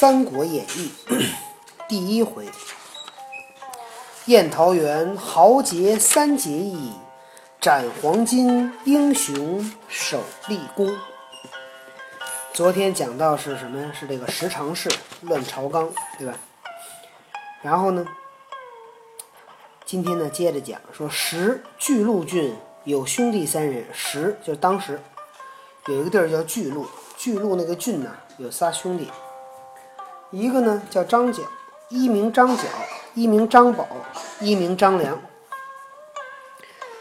三国演义》第一回：宴桃园豪杰三结义，斩黄金英雄首立功。昨天讲到是什么呀？是这个十常侍乱朝纲，对吧？然后呢，今天呢接着讲说石巨鹿郡有兄弟三人，石就是当时有一个地儿叫巨鹿，巨鹿那个郡呐有仨兄弟，一个呢叫张角，一名张角，一名张宝，一名张良。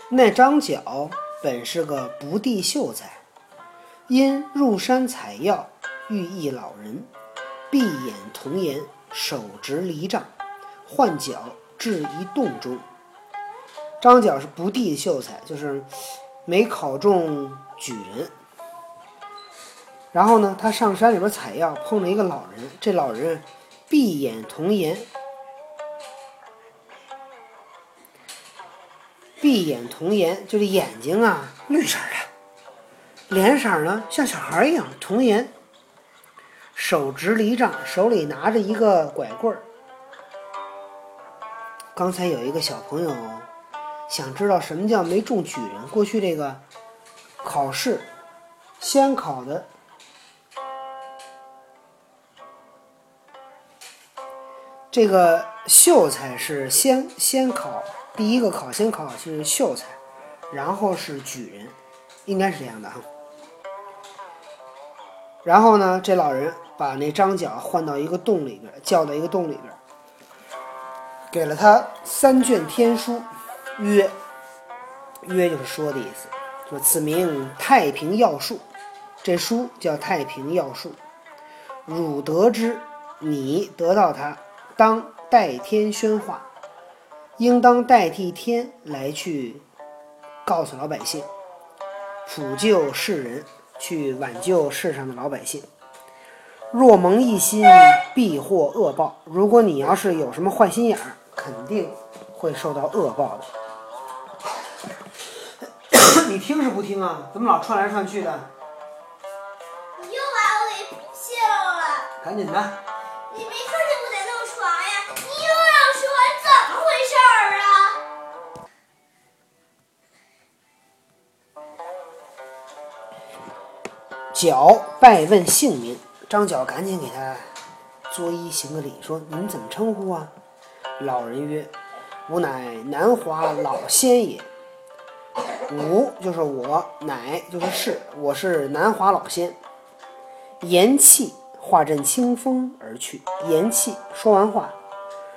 那张角本是个不第秀才。因入山采药，遇一老人，闭眼童颜，手执犁杖，换脚至一洞中。张角是不第秀才，就是没考中举人。然后呢，他上山里边采药，碰着一个老人，这老人闭眼童颜，闭眼童颜就是眼睛啊绿色的。脸色呢像小孩一样童颜，手执犁杖，手里拿着一个拐棍儿。刚才有一个小朋友想知道什么叫没中举人。过去这个考试先考的这个秀才是先先考第一个考先考是秀才，然后是举人，应该是这样的哈。然后呢，这老人把那张角换到一个洞里边，叫到一个洞里边，给了他三卷天书，曰曰就是说的意思，说此名太平要术，这书叫太平要术，汝得之，你得到它，当代天宣化，应当代替天来去告诉老百姓，普救世人。去挽救世上的老百姓。若蒙一心，必获恶报。如果你要是有什么坏心眼儿，肯定会受到恶报的。你听是不听啊？怎么老串来串去的？你又把我给泄露了！赶紧的！角拜问姓名，张角赶紧给他作揖行个礼，说：“您怎么称呼啊？”老人曰：“吾乃南华老仙也。吾就是我，乃就是是，我是南华老仙。言气化阵清风而去。言气说完话，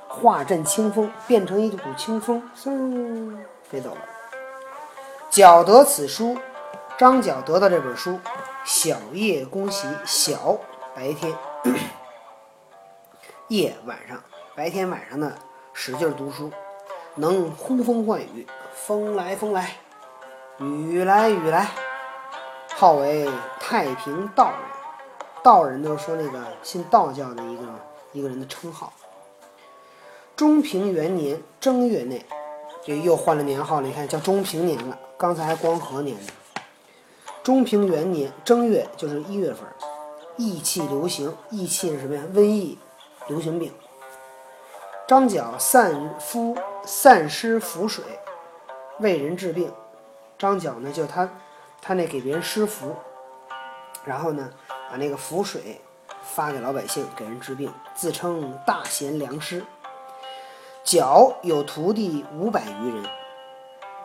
化阵清风，变成一股清风，嗖飞走了。角得此书，张角得到这本书。”小夜恭喜，小白天，夜晚上，白天晚上呢，使劲读书，能呼风唤雨，风来风来，雨来雨来，号为太平道人。道人就是说那个信道教的一个一个人的称号。中平元年正月内，这又换了年号了，你看叫中平年了，刚才还光和年呢。中平元年正月，就是一月份，疫气流行。疫气是什么呀？瘟疫，流行病。张角散敷散施符水，为人治病。张角呢，就他他那给别人施符，然后呢，把那个符水发给老百姓，给人治病，自称大贤良师。角有徒弟五百余人。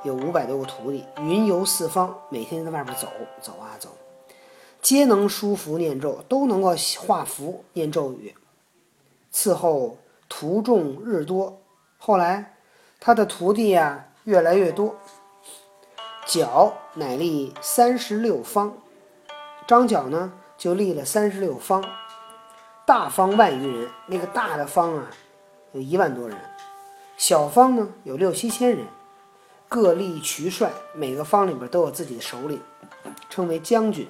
有五百多个徒弟，云游四方，每天在外边走走啊走，皆能书符念咒，都能够画符念咒语。伺候徒众日多，后来他的徒弟呀越来越多。角乃立三十六方，张角呢就立了三十六方，大方万余人，那个大的方啊有一万多人，小方呢有六七千人。各立渠帅，每个方里边都有自己的首领，称为将军。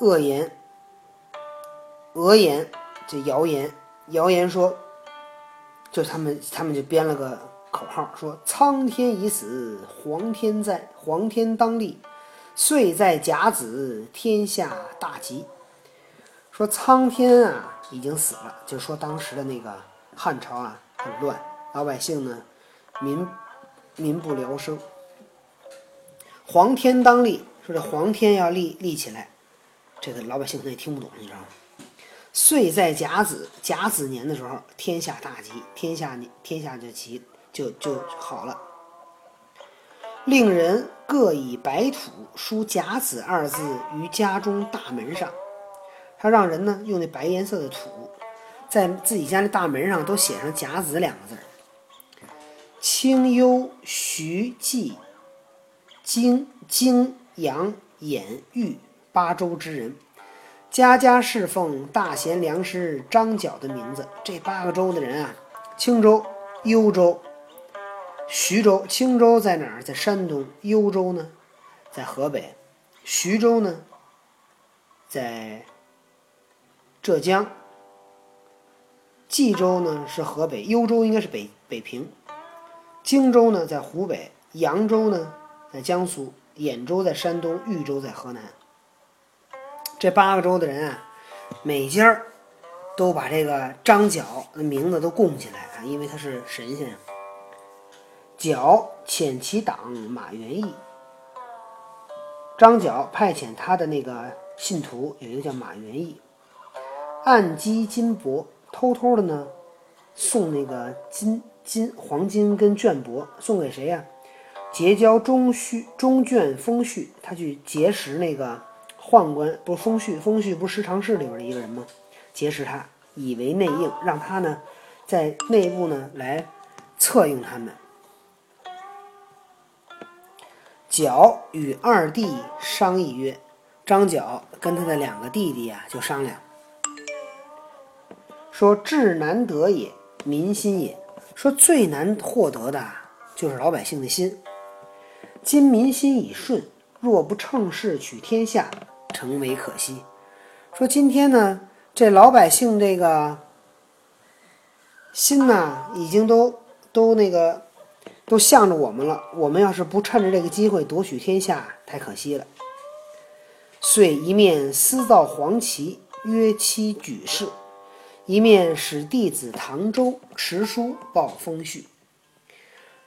恶言，讹言，这谣言，谣言说，就他们，他们就编了个口号，说：“苍天已死，黄天在，黄天当立，岁在甲子，天下大吉。”说苍天啊已经死了，就说当时的那个汉朝啊很乱，老百姓呢民民不聊生。皇天当立，说这皇天要立立起来，这个老百姓可能也听不懂，你知道吗？岁在甲子，甲子年的时候，天下大吉，天下天下就吉就就好了。令人各以白土书“甲子”二字于家中大门上。他让人呢用那白颜色的土，在自己家那大门上都写上“甲子”两个字儿。清幽、徐、季、京、京、阳、兖、豫八州之人，家家侍奉大贤良师张角的名字。这八个州的人啊，青州、幽州、徐州。青州在哪儿？在山东。幽州呢，在河北。徐州呢，在。浙江、冀州呢是河北，幽州应该是北北平，荆州呢在湖北，扬州呢在江苏，兖州在山东，豫州在河南。这八个州的人啊，每家儿都把这个张角的名字都供起来啊，因为他是神仙。角遣其党马元义，张角派遣他的那个信徒有一个叫马元义。暗积金帛，偷偷的呢，送那个金金黄金跟绢帛，送给谁呀？结交中序中卷封序，他去结识那个宦官，不是封序，封序不是十常侍里边的一个人吗？结识他，以为内应，让他呢在内部呢来策应他们。角与二弟商议曰：“张角跟他的两个弟弟呀，就商量。”说至难得也，民心也。说最难获得的就是老百姓的心。今民心已顺，若不乘势取天下，诚为可惜。说今天呢，这老百姓这个心呐，已经都都那个都向着我们了。我们要是不趁着这个机会夺取天下，太可惜了。遂一面私造黄旗，约期举事。一面使弟子唐周持书报封序，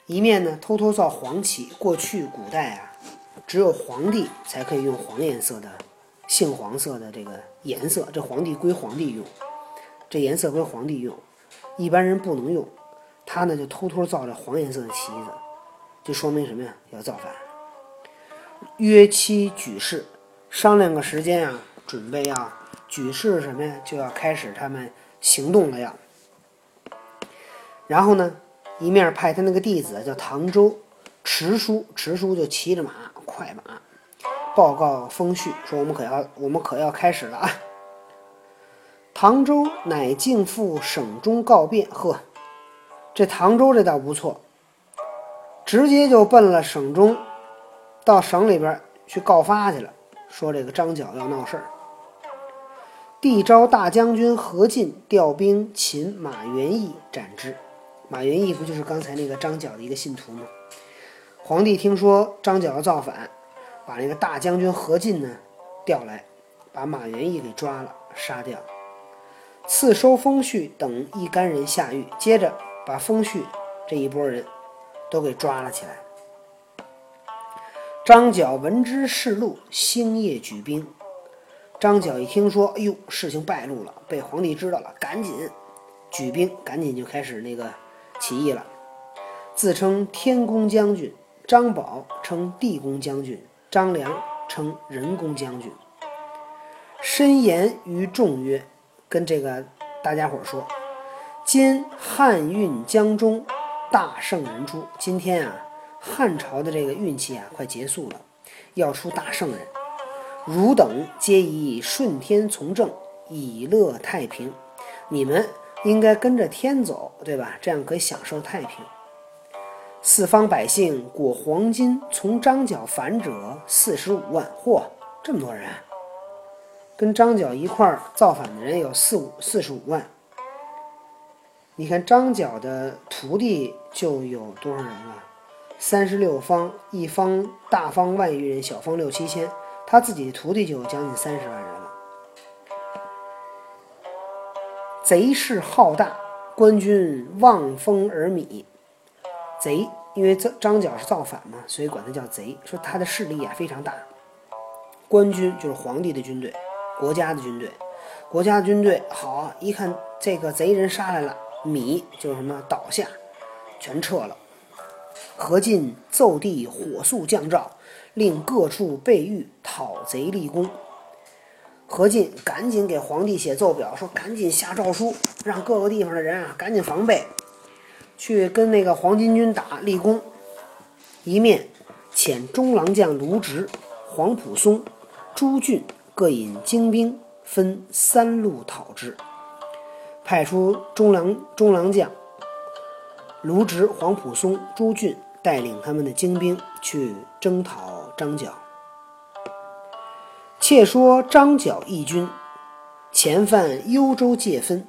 一面呢偷偷造黄旗。过去古代啊，只有皇帝才可以用黄颜色的、杏黄色的这个颜色，这皇帝归皇帝用，这颜色归皇帝用，一般人不能用。他呢就偷偷造这黄颜色的旗子，就说明什么呀？要造反。约期举事，商量个时间啊，准备啊举事什么呀？就要开始他们。行动了呀，然后呢，一面派他那个弟子叫唐周迟叔，迟叔就骑着马，快马，报告封序，说我们可要，我们可要开始了啊。唐周乃径赴省中告变，呵，这唐周这倒不错，直接就奔了省中，到省里边去告发去了，说这个张角要闹事儿。帝召大将军何进调兵擒马元义斩之。马元义不就是刚才那个张角的一个信徒吗？皇帝听说张角要造反，把那个大将军何进呢调来，把马元义给抓了，杀掉。赐收封序等一干人下狱，接着把封序这一波人都给抓了起来。张角闻之示路，星夜举兵。张角一听说，哎呦，事情败露了，被皇帝知道了，赶紧举兵，赶紧就开始那个起义了。自称天公将军，张宝称地公将军，张良称人公将军。申言于众曰：“跟这个大家伙说，今汉运将终，大圣人出。今天啊，汉朝的这个运气啊，快结束了，要出大圣人。”汝等皆以顺天从政，以乐太平。你们应该跟着天走，对吧？这样可以享受太平。四方百姓裹黄金从张角反者四十五万，嚯，这么多人！跟张角一块儿造反的人有四五四十五万。你看张角的徒弟就有多少人了？三十六方，一方大方万余人，小方六七千。他自己的徒弟就有将近三十万人了。贼势浩大，官军望风而靡。贼，因为张张角是造反嘛，所以管他叫贼。说他的势力啊非常大，官军就是皇帝的军队，国家的军队，国家的军队好，一看这个贼人杀来了，米就是什么倒下，全撤了。何进奏帝火速降诏，令各处备御，讨贼立功。何进赶紧给皇帝写奏表，说赶紧下诏书，让各个地方的人啊赶紧防备，去跟那个黄巾军打立功。一面遣中郎将卢植、黄埔松、朱俊各引精兵，分三路讨之。派出中郎中郎将卢植、黄埔松、朱俊带领他们的精兵去征讨张角。且说张角义军前犯幽州界分，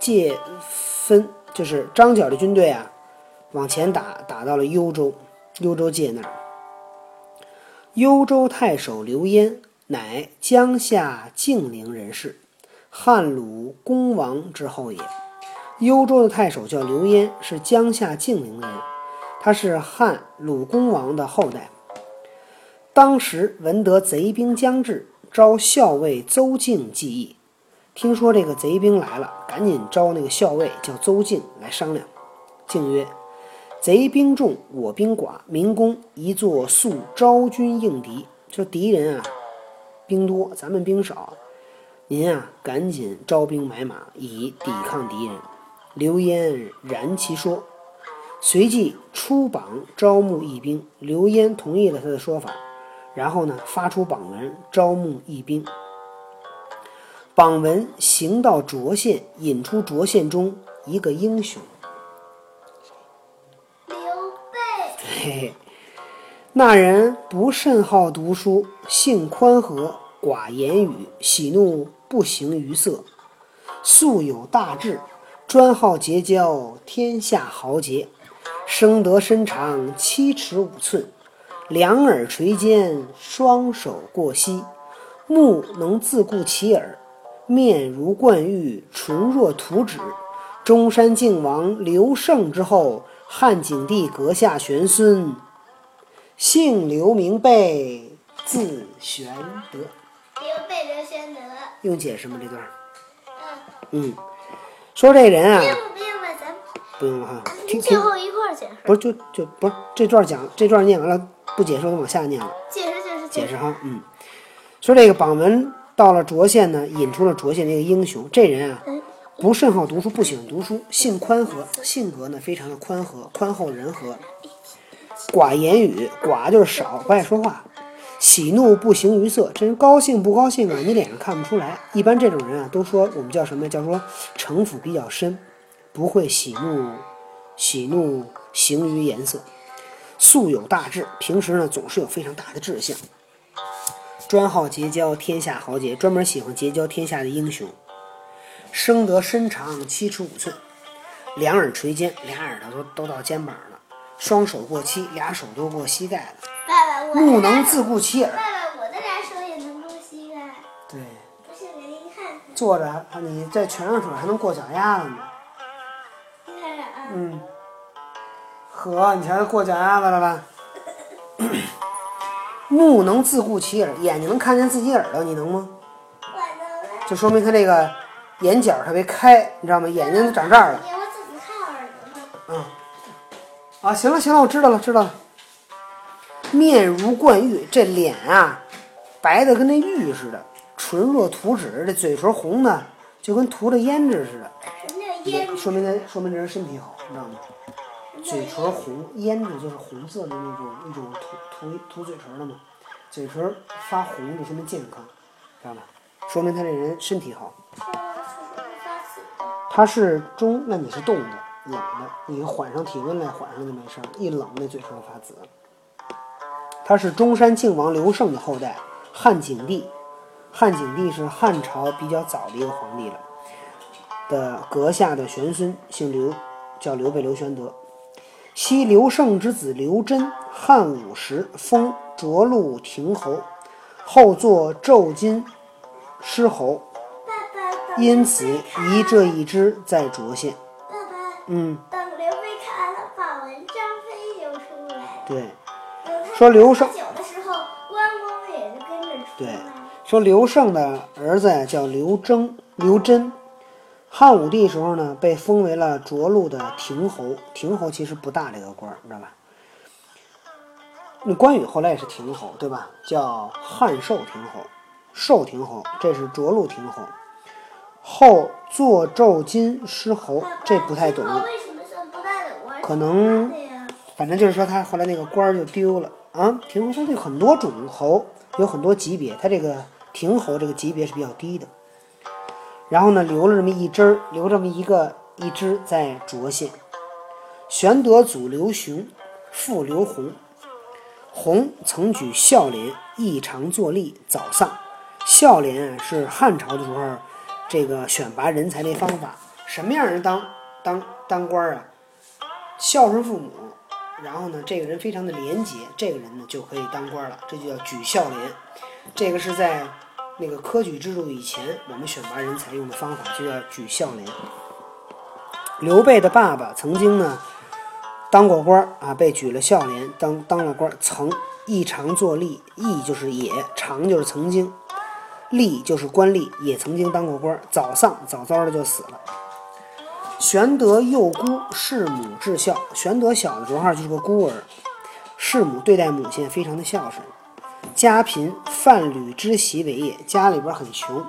界分就是张角的军队啊，往前打，打到了幽州，幽州界那儿。幽州太守刘焉，乃江夏晋陵人士，汉鲁公王之后也。幽州的太守叫刘焉，是江夏晋陵的人，他是汉鲁公王的后代。当时闻得贼兵将至，招校尉邹靖计议。听说这个贼兵来了，赶紧招那个校尉叫邹靖来商量。靖曰：“贼兵众，我兵寡，民工一作速招军应敌。说敌人啊，兵多，咱们兵少，您啊，赶紧招兵买马，以抵抗敌人。”刘焉然其说，随即出榜招募义兵。刘焉同意了他的说法。然后呢，发出榜文招募义兵。榜文行到涿县，引出涿县中一个英雄。刘备，嘿嘿，那人不甚好读书，性宽和，寡言语，喜怒不形于色，素有大志，专好结交天下豪杰，生得身长七尺五寸。两耳垂肩，双手过膝，目能自顾其耳，面如冠玉，唇若涂脂。中山靖王刘胜之后，汉景帝阁下玄孙，姓刘名备，字玄德。刘备刘玄德。用解释吗？这段？嗯，嗯，说这人啊，不用不用了，咱不用了哈，听听，最后一块儿解释。不是就就不是这段讲这段念完了不解释，我往下念了。解释解释解释哈，嗯，说这个榜文到了涿县呢，引出了涿县这个英雄。这人啊，不甚好读书，不喜欢读书，性宽和，性格呢非常的宽和、宽厚仁和，寡言语，寡就是少，不爱说话，喜怒不形于色。这人高兴不高兴啊，你脸上看不出来。一般这种人啊，都说我们叫什么？叫说城府比较深，不会喜怒，喜怒形于颜色。素有大志，平时呢总是有非常大的志向，专好结交天下豪杰，专门喜欢结交天下的英雄。生得身长七尺五寸，两耳垂肩，俩耳朵都都到肩膀了，双手过膝，俩手都过膝盖了，爸爸，我的目能自顾其耳爸。爸，我的俩手也能够膝盖，对，不信给您看看。坐着啊，你在泉上水还能过脚丫子呢。你看看啊，嗯，呵，你瞧过脚丫子了吧？目能自顾其耳，眼睛能看见自己耳朵，你能吗？我能。就说明他这个眼角特别开，你知道吗？眼睛都长这儿了。给我自己看耳朵呢。嗯，啊，行了行了，我知道了知道了。面如冠玉，这脸啊，白的跟那玉似的，唇若涂脂，这嘴唇红的就跟涂了胭脂似的，那说明他说明这人身体好，你知道吗？嘴唇红，胭脂就是红色的那种一种涂涂涂嘴唇的嘛，嘴唇发红就说明健康，知道吧？说明他这人身体好。他是中，那你是冻的、冷的，你缓上体温来，缓上就没事儿。一冷，那嘴唇就发紫。他是中山靖王刘胜的后代，汉景帝。汉景帝是汉朝比较早的一个皇帝了，的阁下的玄孙，姓刘，叫刘备刘玄德。昔刘胜之子刘桢，汉武时封涿鹿亭侯，后作骤金狮侯。因此移这一支在涿县。爸爸，嗯，等刘备看了，把文张飞就出来了。对，说刘胜酒的时候，关公也就跟着出对。说刘胜的儿子呀叫刘征，刘真。汉武帝时候呢，被封为了涿鹿的亭侯。亭侯其实不大这个官儿，知道吧？那关羽后来也是亭侯，对吧？叫汉寿亭侯，寿亭侯，这是涿鹿亭侯。后坐骤金狮侯，这不太懂爸。爸为什么算不大的官？可能，反正就是说他后来那个官儿就丢了啊。亭侯他有很多种侯，有很多级别，他这个亭侯这个级别是比较低的。然后呢，留了这么一支儿，留这么一个一支在涿县。玄德祖刘雄，父刘弘。弘曾举孝廉，异常作吏，早丧。孝廉，是汉朝的时候这个选拔人才的方法。什么样人当当当官啊？孝顺父母，然后呢，这个人非常的廉洁，这个人呢就可以当官了，这就叫举孝廉。这个是在那个科举制度以前，我们选拔人才用的方法，就叫举孝廉。刘备的爸爸曾经呢当过官啊，被举了孝廉，当当了官，曾异常作吏，异就是也，常就是曾经，吏就是官吏，也曾经当过官，早丧，早早的就死了。玄德幼孤，弑母至孝。玄德小的时候就是个孤儿，弑母对待母亲非常的孝顺。家贫，贩履织席为业，家里边很穷。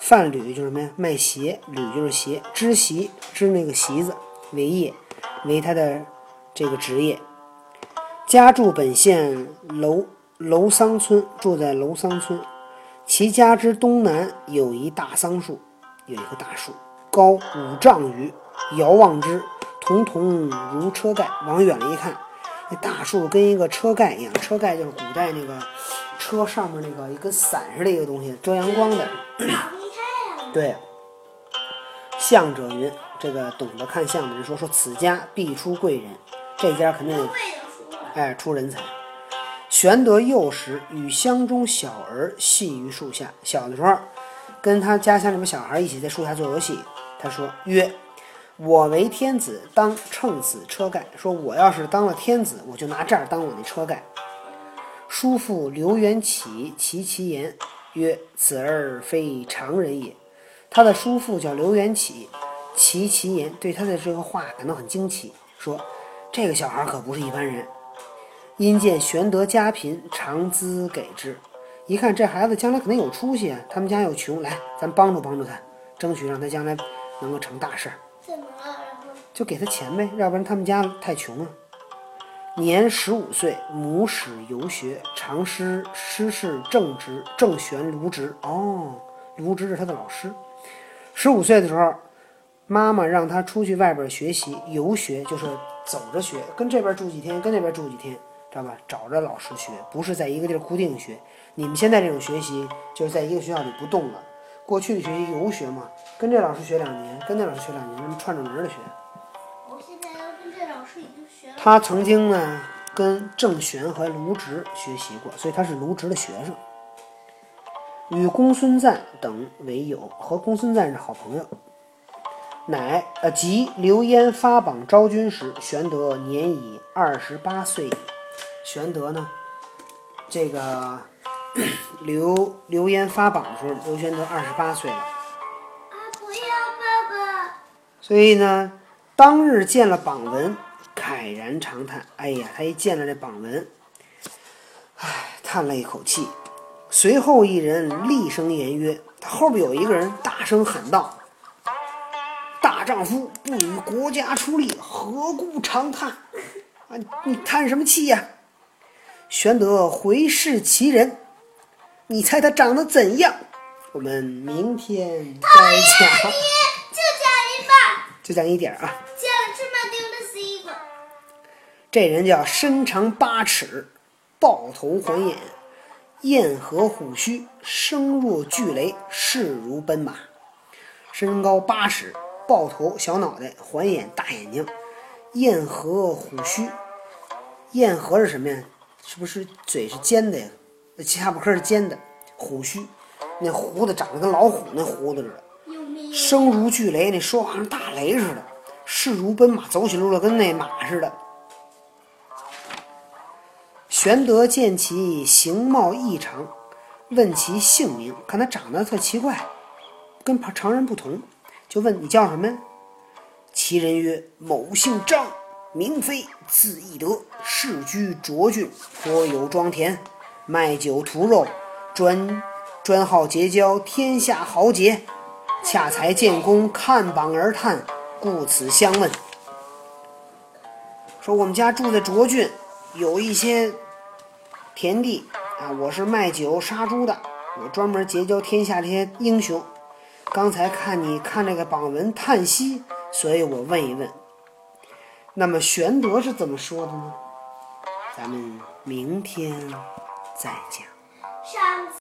贩履就是什么呀？卖鞋，履就是鞋，织席织那个席子为业，为他的这个职业。家住本县楼楼桑村，住在楼桑村。其家之东南有一大桑树，有一棵大树，高五丈余，遥望之，彤彤如车盖。往远了一看，那大树跟一个车盖一样，车盖就是古代那个车上面那个一根伞似的一个东西，遮阳光的。对，相者云，这个懂得看相的人说说此家必出贵人，这家肯定。哎出人才。玄德幼时与乡中小儿戏于树下，小的时候跟他家乡里面小孩一起在树下做游戏。他说曰：“我为天子，当乘此车盖。说我要是当了天子，我就拿这儿当我那车盖。”叔父刘元起其其言曰：“此儿非常人也。”他的叔父叫刘元起，其其言对他的这个话感到很惊奇，说：“这个小孩可不是一般人。”因见玄德家贫，常资给之。一看这孩子将来肯定有出息啊，他们家又穷，来，咱帮助帮助他，争取让他将来能够成大事儿，怎么了？然后就给他钱呗，要不然他们家太穷了。年十五岁，母使游学，常师师事正直，正玄卢植。哦，卢植是他的老师。十五岁的时候，妈妈让他出去外边学习，游学就是走着学，跟这边住几天，跟那边住几天，知道吧？找着老师学，不是在一个地儿固定学。你们现在这种学习，就是在一个学校里不动了。过去的学习游学嘛，跟这老师学两年，跟那老师学两年，那么串着门儿的学。我现在要跟这老师已经学了。他曾经呢跟郑玄和卢植学习过，所以他是卢植的学生。与公孙瓒等为友，和公孙瓒是好朋友。乃呃，即刘焉发榜招军时，玄德年已二十八岁。玄德呢，这个刘刘焉发榜的时候，刘玄德二十八岁了。啊，不要，爸爸。所以呢，当日见了榜文，慨然长叹。哎呀，他一见了这榜文，唉，叹了一口气。随后一人厉声言曰：“他后边有一个人大声喊道：‘大丈夫不与国家出力，何故长叹？啊，你叹什么气呀？’玄德回视其人，你猜他长得怎样？我们明天再讲。你就讲一半，就讲一点儿啊。见了芝麻丢了西瓜。这人叫身长八尺，豹头环眼，燕颌虎须，声若巨雷，势如奔马。身高八尺，豹头小脑袋，环眼大眼睛，燕颌虎须。燕颌是什么呀？是不是嘴是尖的呀？那下巴颏是尖的，虎须，那胡子长得跟老虎那胡子似的。声如巨雷，那说话像大雷似的，势如奔马，走起路来跟那马似的。玄德见其形貌异常，问其姓名，看他长得特奇怪，跟旁常人不同，就问你叫什么呀？其人曰：“某姓张，名飞，字翼德，世居涿郡，颇有庄田，卖酒屠肉，专专好结交天下豪杰。恰才见公看榜而叹，故此相问。”说我们家住在涿郡，有一些田地啊，我是卖酒杀猪的，我专门结交天下这些英雄。刚才看你看这个榜文叹息，所以我问一问。那么玄德是怎么说的呢？咱们明天再讲。上次。